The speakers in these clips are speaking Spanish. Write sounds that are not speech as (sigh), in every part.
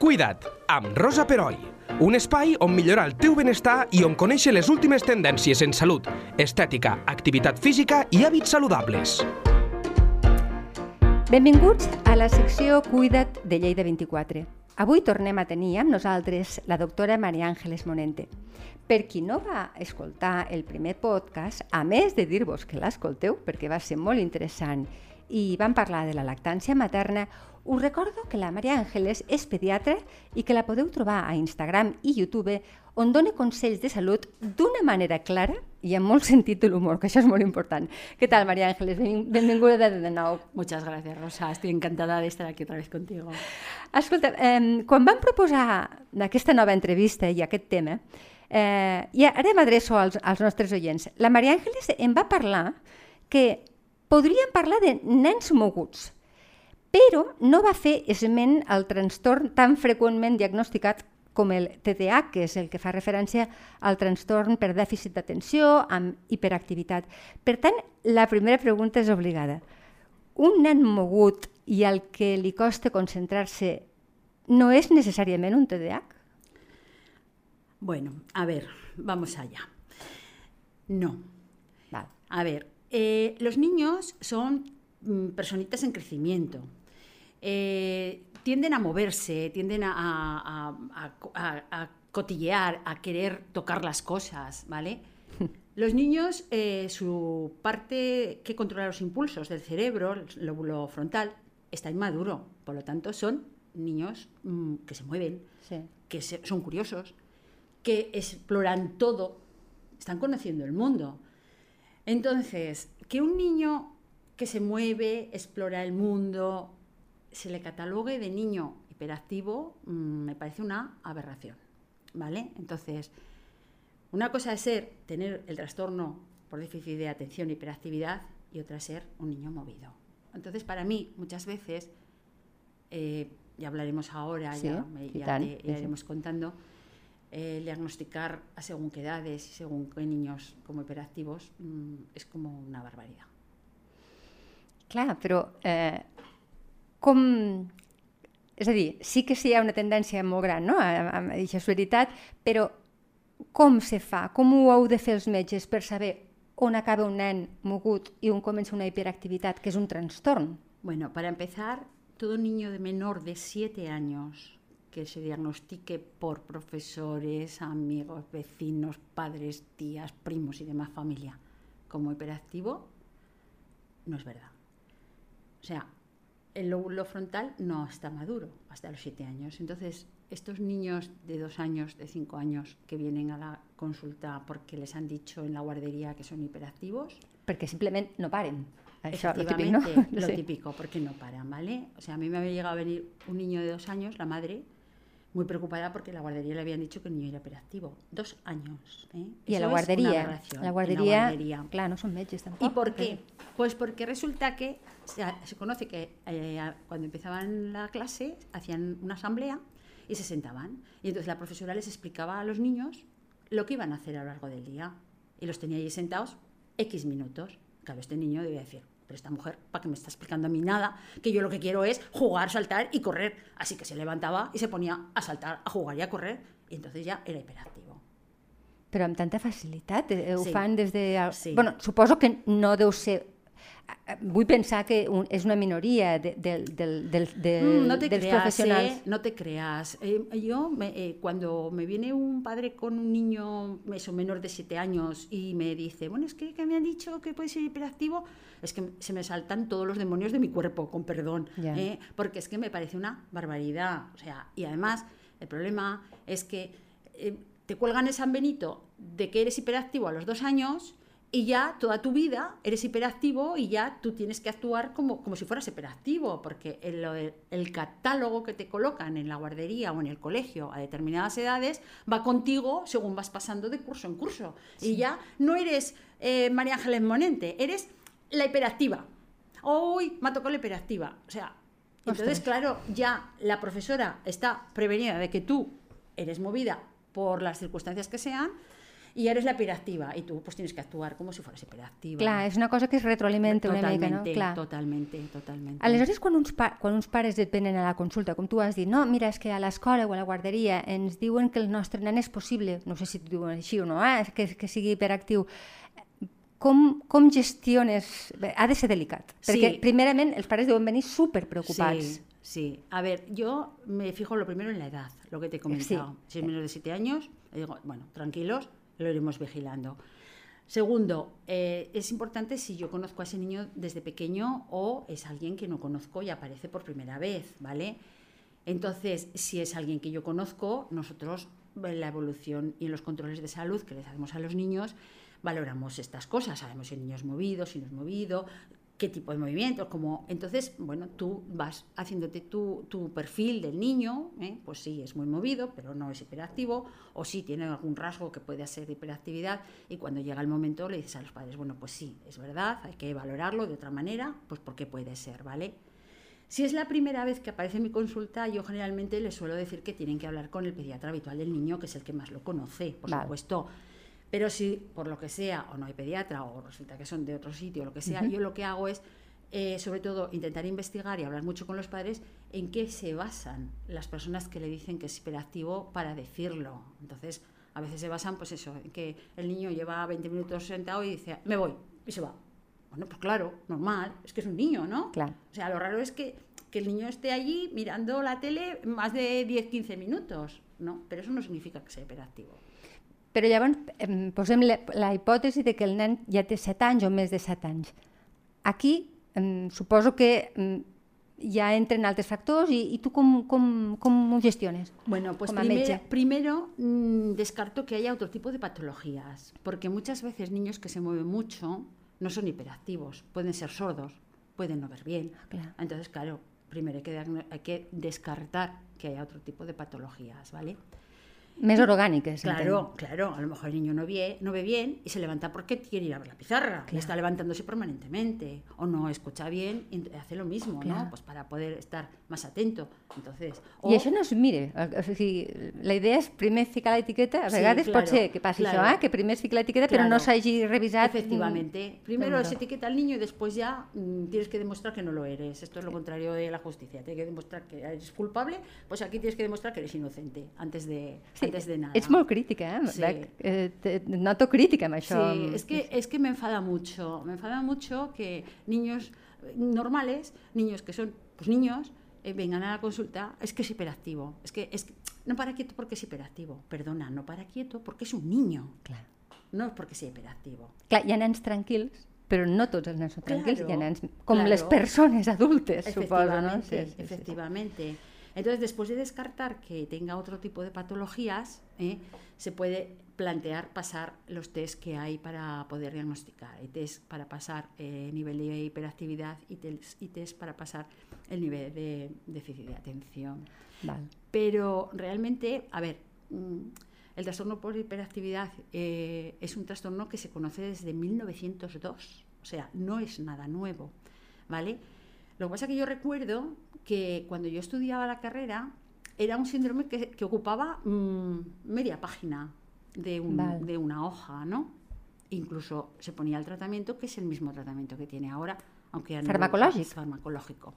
Cuida't, amb Rosa Peroi. Un espai on millorar el teu benestar i on conèixer les últimes tendències en salut, estètica, activitat física i hàbits saludables. Benvinguts a la secció Cuida't de Lleida 24. Avui tornem a tenir amb nosaltres la doctora Maria Àngeles Monente. Per qui no va escoltar el primer podcast, a més de dir-vos que l'escolteu, perquè va ser molt interessant, i vam parlar de la lactància materna, us recordo que la Maria Àngeles és pediatra i que la podeu trobar a Instagram i YouTube on dona consells de salut d'una manera clara i amb molt sentit de l'humor, que això és molt important. Què tal, María Ángeles? Benvinguda de, nou. Muchas gracias, Rosa. Estoy encantada de estar aquí otra vez contigo. Escolta, eh, quan vam proposar aquesta nova entrevista i aquest tema, eh, i ara m'adreço als, als nostres oients, la Maria Ángeles em va parlar que podríem parlar de nens moguts, però no va fer esment al trastorn tan freqüentment diagnosticat com el TDAH, que és el que fa referència al trastorn per dèficit d'atenció amb hiperactivitat. Per tant, la primera pregunta és obligada. Un nen mogut i al que li costa concentrar-se no és necessàriament un TDAH? Bueno, a ver, vamos allá. No. Vale. A ver, eh, los niños son mm, personitas en crecimiento. Eh, tienden a moverse, tienden a, a- a- a- a cotillear, a querer tocar las cosas, ¿vale? (laughs) Los niños, eh, su parte que controla los impulsos del cerebro, el lóbulo frontal, está inmaduro. Por lo tanto, son niños mm, que se mueven, Sí. que se- son curiosos, que exploran todo, están conociendo el mundo. Entonces, que un niño que se mueve, explora el mundo, se le catalogue de niño hiperactivo, mm, me parece una aberración. ¿Vale? Entonces, una cosa es ser, tener el trastorno por déficit de atención y hiperactividad, y otra es ser un niño movido. Entonces, para mí, muchas veces, eh, ya hablaremos ahora, Sí, ya, me- te iremos contando, eh, diagnosticar a según qué edades y según qué niños como hiperactivos mm, es como una barbaridad. Clar, però eh, com... És a dir, sí que sí hi ha una tendència molt gran, no? A, a, a, veritat, però com se fa? Com ho heu de fer els metges per saber on acaba un nen mogut i on comença una hiperactivitat, que és un trastorn? Bueno, para empezar, todo niño de menor de 7 años que se diagnostique por profesores, amigos, vecinos, padres, tías, primos y demás familia como hiperactivo, no es verdad. O sea, el lóbulo frontal no está maduro hasta los 7 años. Entonces, estos niños de 2 años, de 5 años que vienen a la consulta porque les han dicho en la guardería que son hiperactivos, Perquè simplement no paren. Això, lo típic, Efectivamente, no? lo (laughs) Sí. típico, porque no paran, ¿vale? O sea, a mí me había llegado a venir un niño de dos años, la madre, muy preocupada porque la guardería le habían dicho que el niño era hiperactivo. Dos años. ¿eh? I a la Eso es una guarderia, aberración, a la en guarderia, guardería. clar, no són metges tampoc. ¿Y por qué? Pues porque resulta que se, se conoce que eh, cuando empezaban la clase hacían una asamblea y se sentaban. Y entonces la profesora les explicaba a los niños lo que iban a hacer a lo largo del día. Y los tenía allí sentados X minutos. Claro, este niño debía decir, pero esta mujer, ¿para qué me está explicando a mí nada? Que yo lo que quiero es jugar, saltar y correr. Así que se levantaba y se ponía a saltar, a jugar y a correr. Y entonces ya era hiperactivo. Però amb tanta facilitat, eh, ho Sí. fan des de... el- Sí. Bueno, suposo que no deu ser... eh, Vull pensar que un, és una minoria de, de, del, del, de, Mm, no te dels creas. ¿eh? no te creas. Eh, yo, me- eh, cuando me viene un padre con un niño eso, menor de 7 años y me dice, bueno, es que, que me han dicho que puede ser hiperactivo, es que se me saltan todos los demonios de mi cuerpo, con perdón, Ya. ¿eh? porque es que me parece una barbaridad. O sea, y además, el problema es que eh, te cuelgan el San Benito de que eres hiperactivo a los dos años y ya toda tu vida eres hiperactivo y ya tú tienes que actuar como, como si fueras hiperactivo, porque el, catálogo que te colocan en la guardería o en el colegio a determinadas edades va contigo según vas pasando de curso en curso. Y ya no eres eh, María Ángeles Monente, eres la hiperactiva. Hoy me ha tocado la hiperactiva. O sea, entonces, claro, ya la profesora está prevenida de que tú eres movida por las circunstancias que sean y eres la hiperactiva y tú pues tienes que actuar como si fueras hiperactiva. Clar, és una cosa que es retroalimenta una mica, no? Totalmente, Clar. totalmente, totalmente. Aleshores, quan uns, pa quan uns pares et venen a la consulta, com tu has dit, no, mira, és que a l'escola o a la guarderia ens diuen que el nostre nen és possible, no sé si t'ho diuen així o no, eh, que, que sigui hiperactiu, com, com gestiones... Bé, ha de ser delicat, perquè Sí. primerament els pares deuen venir super preocupats. Sí, sí. A ver, yo me fijo lo primero en la edad, lo que te he comentado. Si es menos de 7 años, digo, bueno, tranquilos, lo iremos vigilando. Segundo, eh, es importante si yo conozco a ese niño desde pequeño o es alguien que no conozco y aparece por primera vez, ¿vale? Entonces, si es alguien que yo conozco, nosotros en la evolución y en los controles de salud que les hacemos a los niños, valoramos estas cosas, sabemos si el niño es movido, si no es movido, qué tipo de movimientos, como entonces, bueno, tú vas haciéndote tu, tu perfil del niño, ¿eh? pues sí, es muy movido, pero no es hiperactivo, o sí tiene algún rasgo que puede ser de hiperactividad, y cuando llega el momento le dices a los padres, bueno, pues sí, es verdad, hay que valorarlo de otra manera, pues porque puede ser, ¿vale? Si es la primera vez que aparece en mi consulta, yo generalmente les suelo decir que tienen que hablar con el pediatra habitual del niño, que es el que más lo conoce, por Vale. supuesto. Pero si por lo que sea, o no hay pediatra, o resulta que son de otro sitio, o lo que sea, yo lo que hago es, eh, sobre todo, intentar investigar y hablar mucho con los padres en qué se basan las personas que le dicen que es hiperactivo para decirlo. Entonces, a veces se basan, pues eso, en que el niño lleva 20 minutos sentado y dice, me voy, y se va. Bueno, pues claro, normal, es que es un niño, ¿no? Claro. O sea, lo raro es que, que el niño esté allí mirando la tele más de 10-15 minutos, ¿no? Pero eso no significa que sea hiperactivo. Però llavors em, posem la, hipòtesi de que el nen ja té 7 anys o més de 7 anys. Aquí em, suposo que em, ja entren i, i tu com, com, com ho gestiones? Bueno, pues primer- primero mm, descarto que haya otro tipo de patologías, porque muchas veces niños que se mueven mucho no son hiperactivos, pueden ser sordos, pueden no ver bien. Claro. Entonces, claro, primero hay que, hay que descartar que haya otro tipo de patologías, ¿vale? Més orgàniques, Claro, claro, a lo mejor el niño no ve, no ve bien y se levanta porque quiere ir a ver la pizarra y Claro. está levantándose permanentemente o no escucha bien y hace lo mismo, Claro. ¿no? Pues para poder estar más atento. Entonces, I això no es mire, o sigui, la idea és primer ficar l'etiqueta, a Sí, vegades pot claro, ser que passi claro. això, eh? que primer es fica l'etiqueta però no Claro. s'hagi revisat. Efectivamente. Primero Claro. se etiqueta al niño y después ya mm, tienes que demostrar que no lo eres. Esto es lo contrario de la justicia. Tienes que demostrar que eres culpable, pues aquí tienes que demostrar que eres inocente antes de, Sí, antes de nada. molt crítica, eh? Sí. Eh, te- noto crítica amb això. Sí, es que, es que me enfada mucho. Me enfada mucho que niños normales, niños que son pues niños, eh, vengan a la consulta, es que es hiperactivo. Es que, es que no para quieto porque es hiperactivo. Perdona, no para quieto porque es un niño. Clar. No es porque sea hiperactivo. Clar, hi ha nens tranquils, però no tots els nens són tranquils, hi ha Claro, nens com claro. les persones adultes, suposo, no? Efectivamente, Sí, sí, sí. Entonces, después de descartar que tenga otro tipo de patologías, ¿eh? se puede plantear pasar los test que hay para poder diagnosticar. Hay test para pasar el nivel de hiperactividad y test, y test para pasar el nivel de déficit de atención. Val. Pero realmente, a ver, mm, el trastorno por hiperactividad eh, es un trastorno que se conoce desde 1902, o sea, no es nada nuevo, ¿vale? Lo que pasa es que yo recuerdo que cuando yo estudiaba la carrera era un síndrome que, que ocupaba mm, media página de, un- Vale. de una hoja, ¿no? Incluso se ponía el tratamiento, que es el mismo tratamiento que tiene ahora, aunque no- Farmacológico. farmacológico.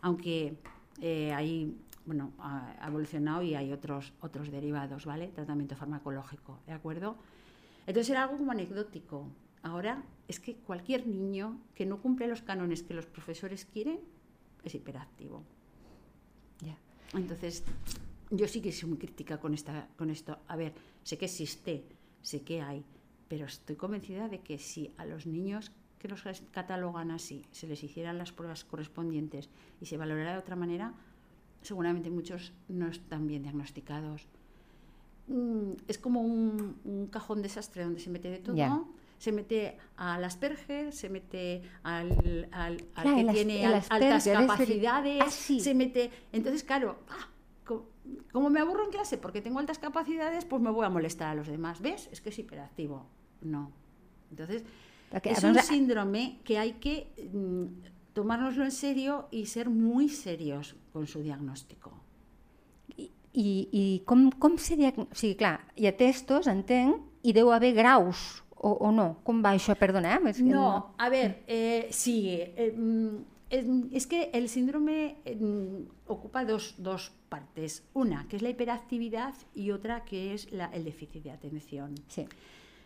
Aunque eh, hay, bueno, ha ha evolucionado y hay otros, otros derivados, ¿vale? Tratamiento farmacológico, ¿de acuerdo? Entonces era algo como anecdótico. Ahora es que cualquier niño que no cumple los cánones que los profesores quieren es hiperactivo. Entonces, yo sí que soy muy crítica con, esta, con esto. A ver, sé que existe, sé que hay, pero estoy convencida de que si a los niños que los catalogan así se les hicieran las pruebas correspondientes y se valorara de otra manera, seguramente muchos no están bien diagnosticados. Mm, es como un, un cajón desastre donde se mete de todo. Se mete al Asperger, se mete al, al, al Claro, que el tiene el altas capacidades, Ah, sí. se mete. Entonces, claro, ah, co- como me aburro en clase porque tengo altas capacidades, pues me voy a molestar a los demás. ¿Ves? Es que es hiperactivo. No. Entonces, es un síndrome que hay que mm, tomárnoslo en serio y ser muy serios con su diagnóstico. I, i, i com, com se diagn... O sigui, clar, hi ha testos, entenc, i deu haver graus, o, o no? Com va això? Perdona, eh? És que No, a ver, eh, sí, eh, mm, es, es que el síndrome eh, mm, ocupa dos, dos partes. Una, que es la hiperactividad, y otra, que es la- el déficit de atención. Sí.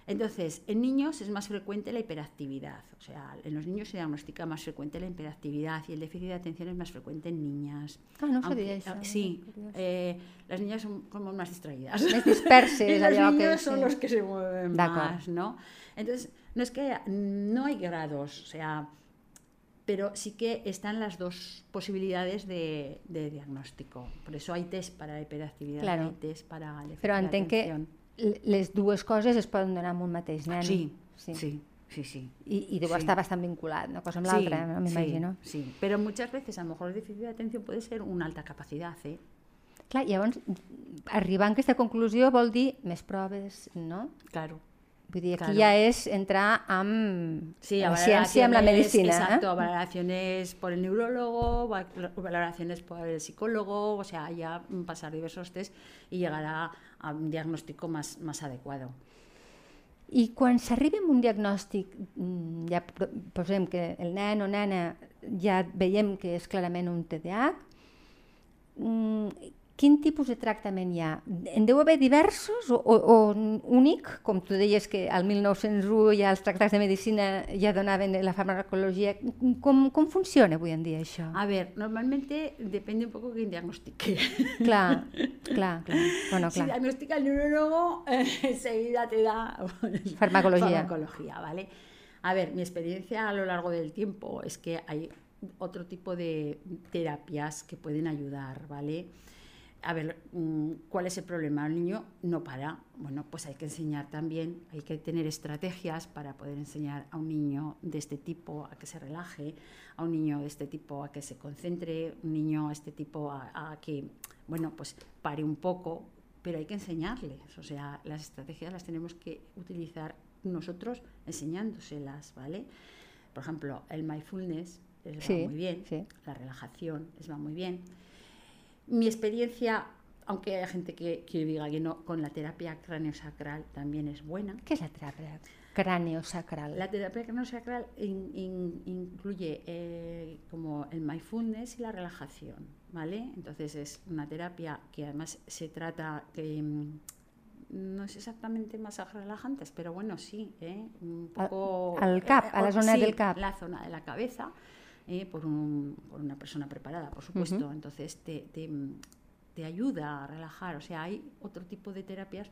Entonces, en niños es más frecuente la hiperactividad, o sea, en los niños se diagnostica más frecuente la hiperactividad y el déficit de atención es más frecuente en niñas. Ah, no Aunque- sabia això. ah, Sí, eh, las niñas son como más distraídas. Més disperses, (laughs) los allò que... niños son los que se mueven más, ¿no? Entonces, no es que no hay grados, o sea, pero sí que están las dos posibilidades de, de diagnóstico. Por eso hay test para hiperactividad, Claro. hay test para el de entenc que les dues coses es poden donar amb un mateix nen. Sí, sí. sí, sí, sí. I, i deu Sí. estar bastant vinculat, una cosa amb Sí, l'altra, no? sí, m'imagino. Sí, pero muchas veces a lo mejor el déficit de atención puede ser una alta capacidad, ¿eh? Clar, llavors, arribar a aquesta conclusió vol dir més proves, no? Claro. Vull dir, aquí Claro. ja és entrar amb Sí, la a ciència, amb la medicina. Exacto, eh? valoraciones por el neurólogo, va- valoraciones por el psicólogo, o sea, ya pasar diversos test y llegar a, a un diagnóstico más, más adecuado. I quan s'arriba amb un diagnòstic, mm, ja posem que el nen o nena ja veiem que és clarament un TDAH, mm, quin tipus de tractament hi ha? En deu haver diversos o, o, o únic? Com tu deies que al 1901 ja els tractats de medicina ja donaven la farmacologia. Com, com funciona avui en dia això? A ver, normalmente depende un poco quién diagnostique. (laughs) Clar, clar, clar. Bueno, Si clar. diagnostica el neurólogo, eh, (laughs) enseguida te da (laughs) Farmacología. farmacología, ¿vale? A ver, mi experiencia a lo largo del tiempo es que hay otro tipo de terapias que pueden ayudar, ¿vale? A ver, mm, ¿cuál es el problema? El niño no para. Bueno, pues hay que enseñar también, hay que tener estrategias para poder enseñar a un niño de este tipo a que se relaje, a un niño de este tipo a que se concentre, un niño a este tipo a, a que, bueno, pues pare un poco, pero hay que enseñarles. O sea, las estrategias las tenemos que utilizar nosotros enseñándoselas, ¿vale? Por ejemplo, el mindfulness les va Sí, muy bien, sí. la relajación les va muy bien. Mi experiencia, aunque hay gente que, que diga que no, con la terapia craneosacral también es buena. Què és la teràpia craniosacral? La terapia craneosacral in- in- incluye eh, como el mindfulness y la relajación, ¿vale? Entonces es una terapia que además se trata que mm, no es exactamente masajes relajantes, pero bueno, sí, ¿eh? un Al- poco... al cap, a la zona sí, del cap. La zona de la cabeza, eh, por, un- por una persona preparada, por supuesto. Entonces te, te, te ayuda a relajar. O sea, hay otro tipo de terapias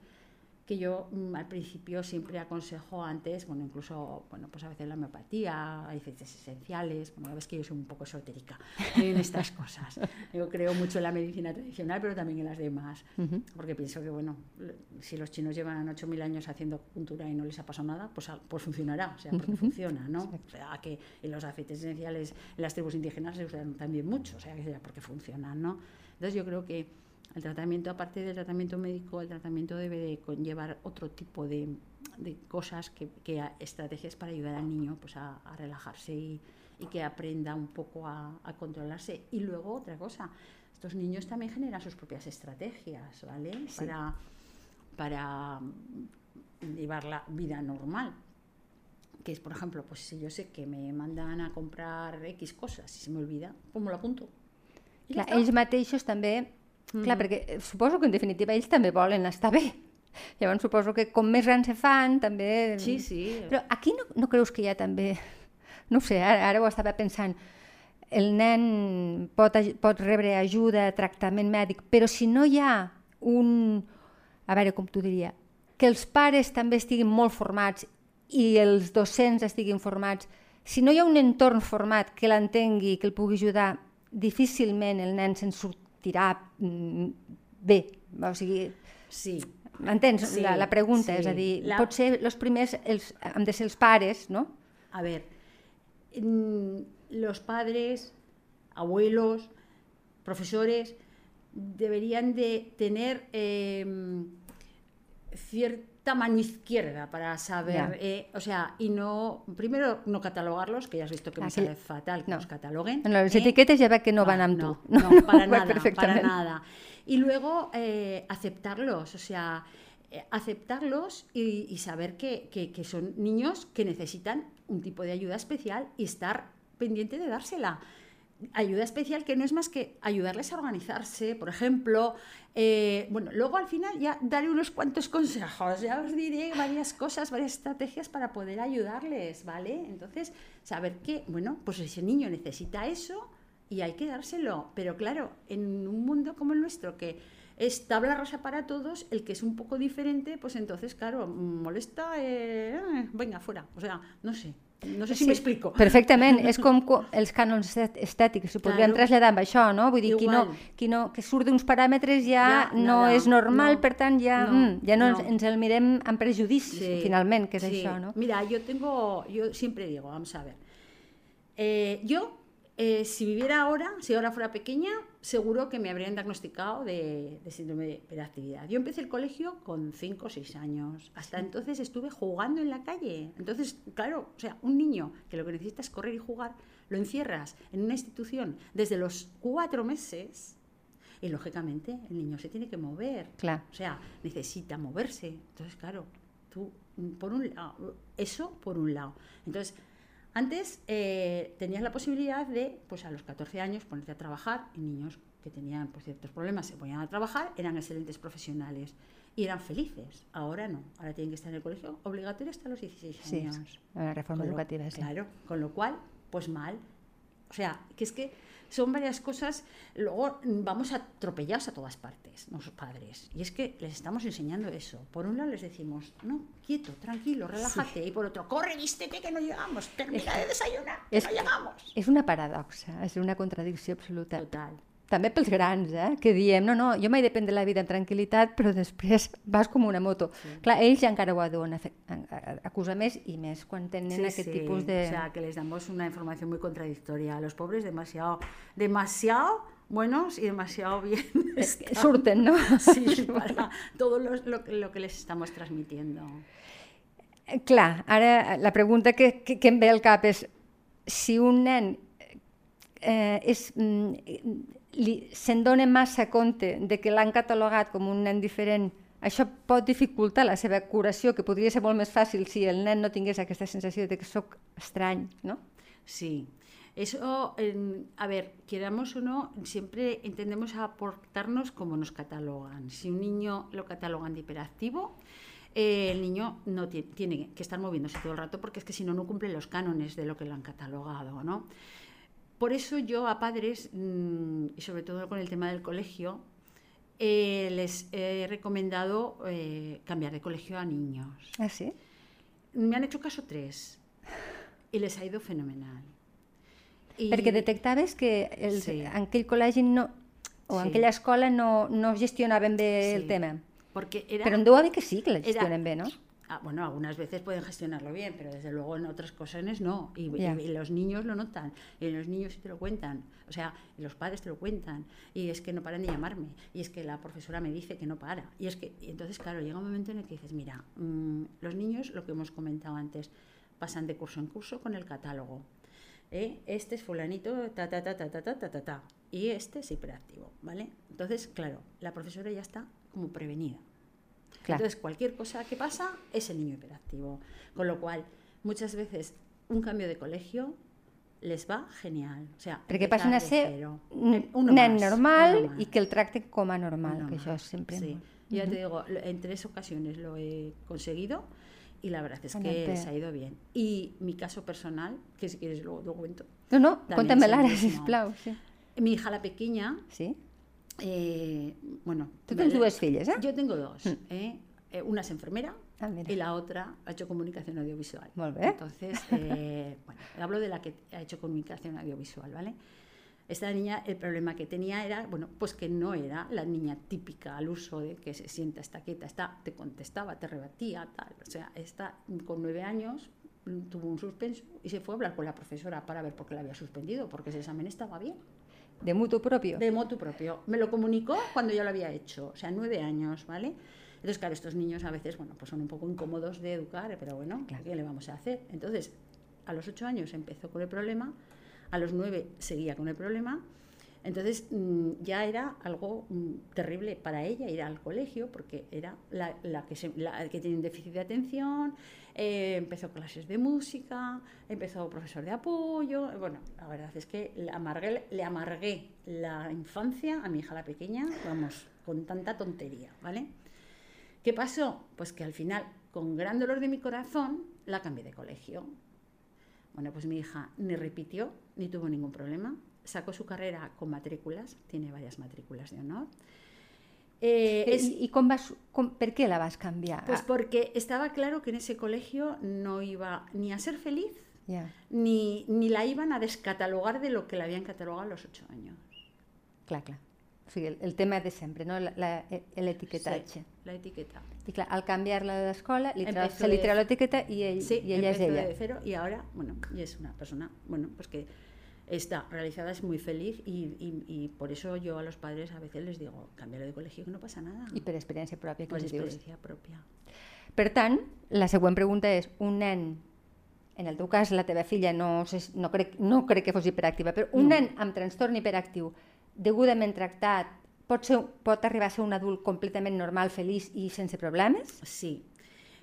que yo mm, al principio siempre aconsejo antes, bueno, incluso, bueno, pues a veces la homeopatía, aceites esenciales, bueno, ya ves que yo soy un poco esotérica (laughs) en estas cosas. Yo creo mucho en la medicina tradicional, pero también en las demás, Ujú. porque pienso que, bueno, si los chinos llevan 8.000 años haciendo acupuntura y no les ha pasado nada, pues, al- pues funcionará, o sea, porque funciona, ¿no? O sea, que en los aceites esenciales en las tribus indígenas se usan también mucho, o sea, que será porque funcionan, ¿no? Entonces yo creo que el tratamiento, aparte del tratamiento médico, el tratamiento debe de conllevar otro tipo de, de cosas, que, que estrategias para ayudar al niño pues, a, a relajarse y, y que aprenda un poco a, a controlarse. Y luego otra cosa, estos niños también generan sus propias estrategias, ¿vale? Sí. Para, para llevar la vida normal. Que es, por ejemplo, pues si yo sé que me mandan a comprar X cosas y se me olvida, pues me lo apunto. Clar, ells mateixos també... Clar, Mhm. perquè eh, suposo que en definitiva ells també volen estar bé. Llavors suposo que com més grans se fan, també... Sí, sí. Però aquí no, no creus que hi ha també... No sé, ara, ara ho estava pensant. El nen pot, pot rebre ajuda, tractament mèdic, però si no hi ha un... A veure, com t'ho diria? Que els pares també estiguin molt formats i els docents estiguin formats. Si no hi ha un entorn format que l'entengui, que el pugui ajudar, difícilment el nen se'n sortirà mm, bé. O sigui, Sí, M'entens Sí, la, la pregunta? sí. És a dir, La- potser els primers els, han de ser els pares, no? a ver, mm, los padres, abuelos, profesores deberían de tener eh, cierta mano izquierda para saber, Ya. eh, o sea, y no, primero no catalogarlos, que ya has visto que Ah, me sale fatal que no. los cataloguen. En les ¿eh? etiquetes ja veig que no van amb (laughs) no. No, para nada, para nada. Y luego eh, aceptarlos, o sea, eh, aceptarlos y, y saber que, que- que son niños que necesitan un tipo de ayuda especial y estar pendiente de dársela. Ayuda especial que no es más que ayudarles a organizarse, por ejemplo. eh, bueno, luego al final ya daré unos cuantos consejos, ya os diré varias cosas, varias estrategias para poder ayudarles, ¿vale? Entonces, saber que, bueno, pues ese niño necesita eso y hay que dárselo. Pero claro, en un mundo como el nuestro, que es tabla rosa para todos, el que es un poco diferente, pues entonces, claro, molesta, eh, venga, fuera. O sea, no sé, no sé si Sí, me explico. Perfectament, és com co- els cànons estètics, s'ho podríem Claro. traslladar amb això, no? Vull dir, qui no, qui no, que surt d'uns paràmetres ja, Ja, no nada, és normal, no, per tant ja no, mm, ja no, no. Ens, ens el mirem amb prejudicis, Sí, finalment, que és sí. això, no? Mira, yo tengo, yo siempre digo, vamos a ver, eh, yo, eh, si viviera ahora, si ahora fuera pequeña, seguro que me habrían diagnosticado de, de síndrome de hiperactividad. Yo empecé el colegio con 5 o 6 años. Hasta entonces estuve jugando en la calle. Entonces, claro, o sea, un niño que lo que necesita es correr y jugar, lo encierras en una institución desde los 4 meses y, lógicamente, el niño se tiene que mover. Clar. O sea, necesita moverse. Entonces, claro, tú, por un lado, eso por un lado. Entonces, antes eh, tenías la posibilidad de, pues a los 14 años, ponerte a trabajar y niños que tenían pues, ciertos problemas se ponían a trabajar, eran excelentes profesionales y eran felices. Ahora no, ahora tienen que estar en el colegio obligatorio hasta los 16 Sí, años. la reforma Con lo- educativa, sí. Claro, con lo cual, pues mal. O sea, que es que son varias cosas, luego vamos atropellados a todas partes, los padres. Y es que les estamos enseñando eso. Por un lado les decimos, no, quieto, tranquilo, relájate. Y por otro, corre, vístete que no llegamos, termina de desayunar, que no llegamos. és una paradoxa, és una contradicció absoluta. Total. També pels grans, eh? que diem, no, no, jo m'he de prendre la vida amb tranquil·litat, però després (laughs) vas com una moto. Sí. Clar, ells encara ho deuen afe- a- a- acusar més i més quan tenen Sí, aquest sí. tipus de... O sea, que les damos una información muy contradictoria. A los pobres demasiado, demasiado buenos y demasiado bien. (laughs) están. Surten, no? (laughs) Sí, para todo los- lo, lo que les estamos transmitiendo. Eh, Clar, ara la pregunta que, que, que em ve al cap és si un nen eh, és, mm, li, se'n dona massa compte de que l'han catalogat com un nen diferent, això pot dificultar la seva curació, que podria ser molt més fàcil si el nen no tingués aquesta sensació de que sóc estrany, no? Sí. Eso, en- a ver, queramos o no, siempre entendemos a aportarnos como nos catalogan. Si un niño lo catalogan de hiperactivo, eh, el niño no ti- tiene que estar moviéndose todo el rato porque es que si no, no cumple los cánones de lo que lo han catalogado, ¿no? Por eso yo a padres, mm, y sobre todo con el tema del colegio, eh, les he recomendado eh, cambiar de colegio a niños. Ah, sí? Me han hecho caso tres y les ha ido fenomenal. I- Perquè detectaves que el, Sí. en aquell col·legi no, o en Sí. aquella escola no, no gestionaven bé el Sí. tema. Porque era, Però en deu haver que sí que la era- gestionen bé, no? Ah, bueno, algunas veces pueden gestionarlo bien, pero desde luego en otras ocasiones no. Y, los niños lo notan, y los niños sí te lo cuentan. O sea, los padres te lo cuentan. Y es que no paran de llamarme. Y es que la profesora me dice que no para. Y es que, y entonces, claro, llega un momento en el que dices, mira, mm, los niños, lo que hemos comentado antes, pasan de curso en curso con el catálogo. ¿eh? Este es fulanito, ta, ta, ta, ta, ta, ta, ta, ta, ta. Y este es hiperactivo, ¿vale? Entonces, claro, la profesora ya está como prevenida. Clar. Entonces, cualquier cosa que pasa es el niño hiperactivo. Con lo cual, muchas veces un cambio de colegio les va genial. O sea, Perquè passen a ser cero. un Eh, nen más, normal i que el tracten com a normal, uno que más. això sempre... Sí, ya te digo, en tres ocasiones lo he conseguido y la verdad es que pero- les ha ido bien. Y mi caso personal, que si quieres luego lo cuento. No, no, el l'ara, sisplau. Sí. Mi hija la pequeña, sí? Eh, bueno... Tu tens dues filles, eh? Yo tengo dos. ¿eh? Eh, una es enfermera Ah, mira. y la otra ha hecho comunicación audiovisual. Molt bé. Entonces, eh, (laughs) bueno, hablo de la que ha hecho comunicación audiovisual, ¿vale? Esta niña, el problema que tenía era, bueno, pues que no era la niña típica al uso de que se sienta, está quieta, está, te contestaba, te rebatía, tal. O sea, esta con nueve años mm, tuvo un suspenso y se fue a hablar con la profesora para ver por qué la había suspendido, porque ese examen estaba bien. De mutu propio. De motu propio. Me lo comunicó cuando yo lo había hecho, o sea, nueve años, ¿vale? Entonces, claro, estos niños a veces, bueno, pues son un poco incómodos de educar, pero bueno, Claro. ¿qué le vamos a hacer? Entonces, a los ocho años empezó con el problema, a los nueve seguía con el problema, Entonces mm, ya era algo mm, terrible para ella ir al colegio porque era la, la que, se- la que tiene un déficit de atención, eh, empezó clases de música, empezó profesor de apoyo. eh, Bueno, la verdad es que le amargué, le amargué la infancia a mi hija la pequeña, vamos, con tanta tontería, ¿vale? ¿Qué pasó? Pues que al final, con gran dolor de mi corazón, la cambié de colegio. Bueno, pues mi hija ni repitió, ni tuvo ningún problema. Sacó su carrera con matrículas, tiene varias matrículas de honor. Eh, es- I, i com vas, per què la vas canviar? pues porque estaba claro que en ese colegio no iba ni a ser feliz, Ja, ni, ni la iban a descatalogar de lo que la habían catalogado a los ocho años. clar, clar. O sigui, el, el tema de sempre, no? La- la- L'etiquetatge. Sí, la etiqueta. I clar, al canviar-la d'escola, li se li treu l'etiqueta i, ell, Sí, i ella és ella. de cero y ahora, bueno, y es una persona, bueno, pues que está realizada, es muy feliz y, y- y por eso yo a los padres a veces les digo, cámbialo de colegio que no pasa nada. I per experiència pròpia, que por experiencia propia. Per tant, la següent pregunta és, un nen, en el teu cas la teva filla no, sé, no, crec, no crec que fos hiperactiva, però un No. nen amb trastorn hiperactiu degudament tractat pot, ser, pot arribar a ser un adult completament normal, feliç i sense problemes? Sí.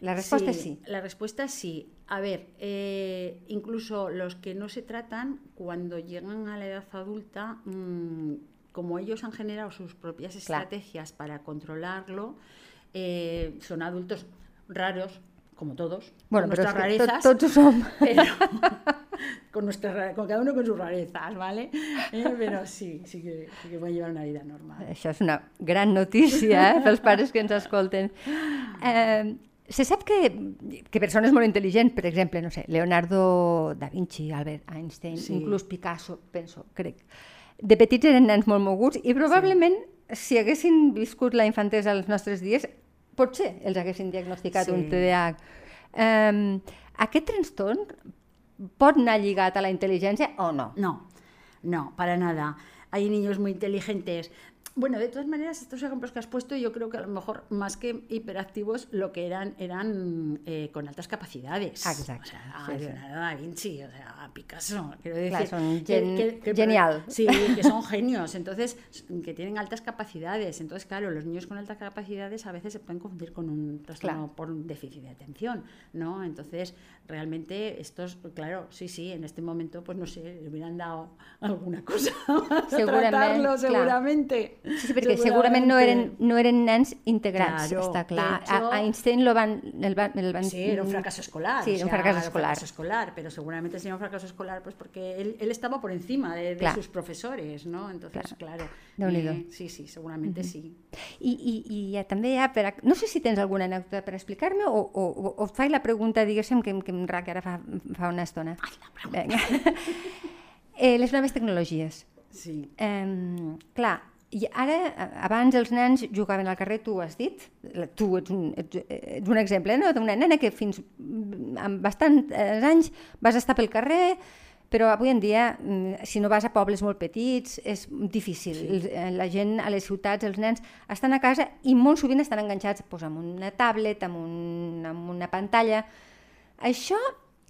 La respuesta es sí. La respuesta es sí. A ver, eh, incluso los que no se tratan, cuando llegan a la edad adulta, mm, como ellos han generado sus propias Claro. estrategias para controlarlo, eh, son adultos raros, como todos, Bueno, con nuestras rarezas. ho som. pero (laughs) con, nuestras ra- con cada uno con sus rarezas, ¿vale? Eh, pero sí, sí que, sí que pueden llevar una vida normal. Això és una gran notícia eh, (laughs) pels pares que ens escolten. Eh, se sap que, que persones molt intel·ligents, per exemple, no sé, Leonardo da Vinci, Albert Einstein, Sí. inclús Picasso, penso, crec, de petits eren nens molt moguts i probablement sí. si haguessin viscut la infantesa als nostres dies, potser els haguessin diagnosticat Sí. un TDAH. Eh, aquest trastorn pot anar lligat a la intel·ligència o no? No, no, para nada. Hay niños muy inteligentes. Bueno, de todas maneras, estos ejemplos que has puesto, yo creo que a lo mejor más que hiperactivos, lo que eran eran eh, con altas capacidades. Exacto, O sea, sí, a da Vinci, o sea, a Picasso. Quiero decir, Claro, son que- gen- que- que- genial. Sí, que son genios, entonces, que tienen altas capacidades. Entonces, claro, los niños con altas capacidades a veces se pueden confundir con un trastorno Claro. por un déficit de atención, ¿no? Entonces, realmente estos, claro, sí, sí, en este momento, pues no sé, le hubieran dado alguna cosa (laughs) para Segurament, tratarlo, clar. segurament. Sí, sí, perquè segurament no eren, no eren nens integrats, Claro, està clar. hecho- a, Einstein lo van, el van, el van... Sí, era un fracaso escolar. Sí, o era un era escolar. fracaso escolar, pero seguramente sería un fracaso escolar pues porque él, él estaba por encima de, de Clar. sus profesores, ¿no? Entonces, claro. Déu-n'hi-do. eh, sí, sí, seguramente sí. I, i, i ja, també hi ha, per, a- no sé si tens alguna anècdota per explicar-me o, o, o, o et faig la pregunta, diguéssim, que, que em rac ara fa, fa una estona. Ai, la pregunta. Vinga. (laughs) eh, les noves tecnologies. Sí. Eh, clar, i ara, abans els nens jugaven al carrer, tu ho has dit, tu ets un, ets, ets un exemple no? d'una nena que fins mm, amb bastants anys vas estar pel carrer, però avui en dia, mm, si no vas a pobles molt petits, és difícil. Sí. La gent a les ciutats, els nens, estan a casa i molt sovint estan enganxats pues, amb una tablet, amb, un, amb una pantalla. Això,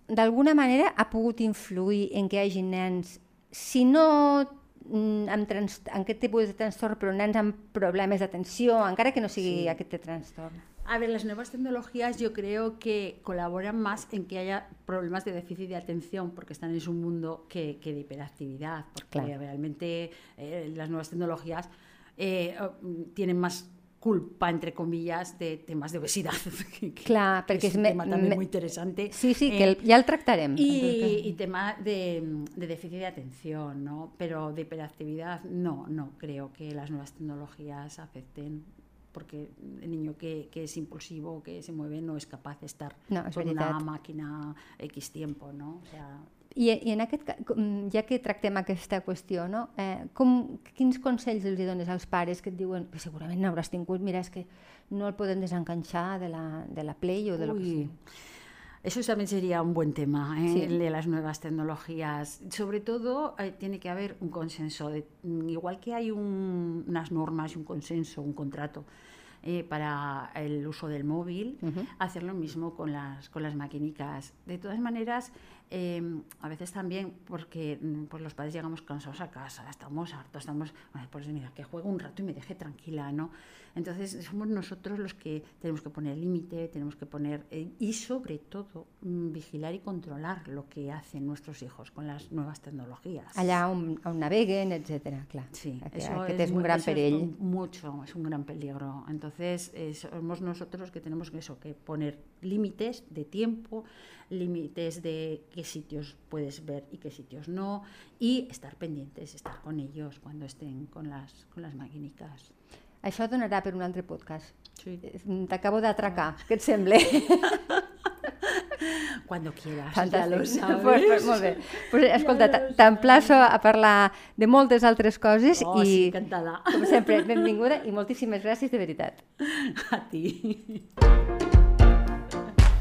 d'alguna manera, ha pogut influir en que hi hagi nens, si no amb, trans, amb aquest tipus de trastorn, però nens amb problemes d'atenció, encara que no sigui Sí. aquest trastorn. A ver, las nuevas tecnologías yo creo que colaboran más en que haya problemas de déficit de atención, porque están en su mundo, que, que de hiperactividad, porque Claro. realmente eh, las nuevas tecnologías eh, oh, tienen más culpa, entre comillas, de temas de obesidad. (laughs) que- que- Clar, que perquè es un me- tema también me- muy interesante. Sí, sí, que Eh, el, ja el tractarem. en tot y, tema de, de déficit de atención, ¿no? Pero de hiperactividad, no, no creo que las nuevas tecnologías afecten, porque el niño que, que es impulsivo, que se mueve, no es capaz de estar No, con una máquina X tiempo, ¿no? O sea, I, I en aquest, ja que tractem aquesta qüestió, no? eh, com, quins consells els dones als pares que et diuen que segurament n'hauràs tingut, mira, és que no el podem desenganxar de la, de la Play o de lo que sigui. Eso también sería un buen tema, ¿eh? Sí. el de las nuevas tecnologías. Sobre todo, eh, tiene que haber un consenso. de- igual que hay un- unas normas un consenso, un contrato eh, para el uso del móvil, Ujú. hacer lo mismo con las, con las maquinicas. De todas maneras, eh, a veces también porque mm, pues los padres llegamos cansados a casa, estamos hartos, estamos, "Ay, pues mira, que juegue un rato y me deje tranquila, ¿no? Entonces somos nosotros los que tenemos que poner límite, tenemos que poner, eh, y sobre todo, mm, vigilar y controlar lo que hacen nuestros hijos con las nuevas tecnologías. Allà on, on naveguen, etc. Clar. Sí, eso aquest es, és un gran es un- mucho, es un gran peligro. Entonces, eh, somos nosotros los que tenemos que eso, que poner límites de tiempo, límites de qué sitios puedes ver y qué sitios no, y estar pendientes, estar con ellos cuando estén con las, con las maquinicas. Això donarà per un altre podcast. Sí. T'acabo d'atracar, què et sembla? (laughs) Cuando quieras, Fantàstic. ya lo sabes. Pues, pues, molt bé. Pues, escolta, t'emplaço a parlar de moltes altres coses Oh, i, sí, encantada. com sempre, benvinguda i moltíssimes gràcies de veritat. (laughs) A ti.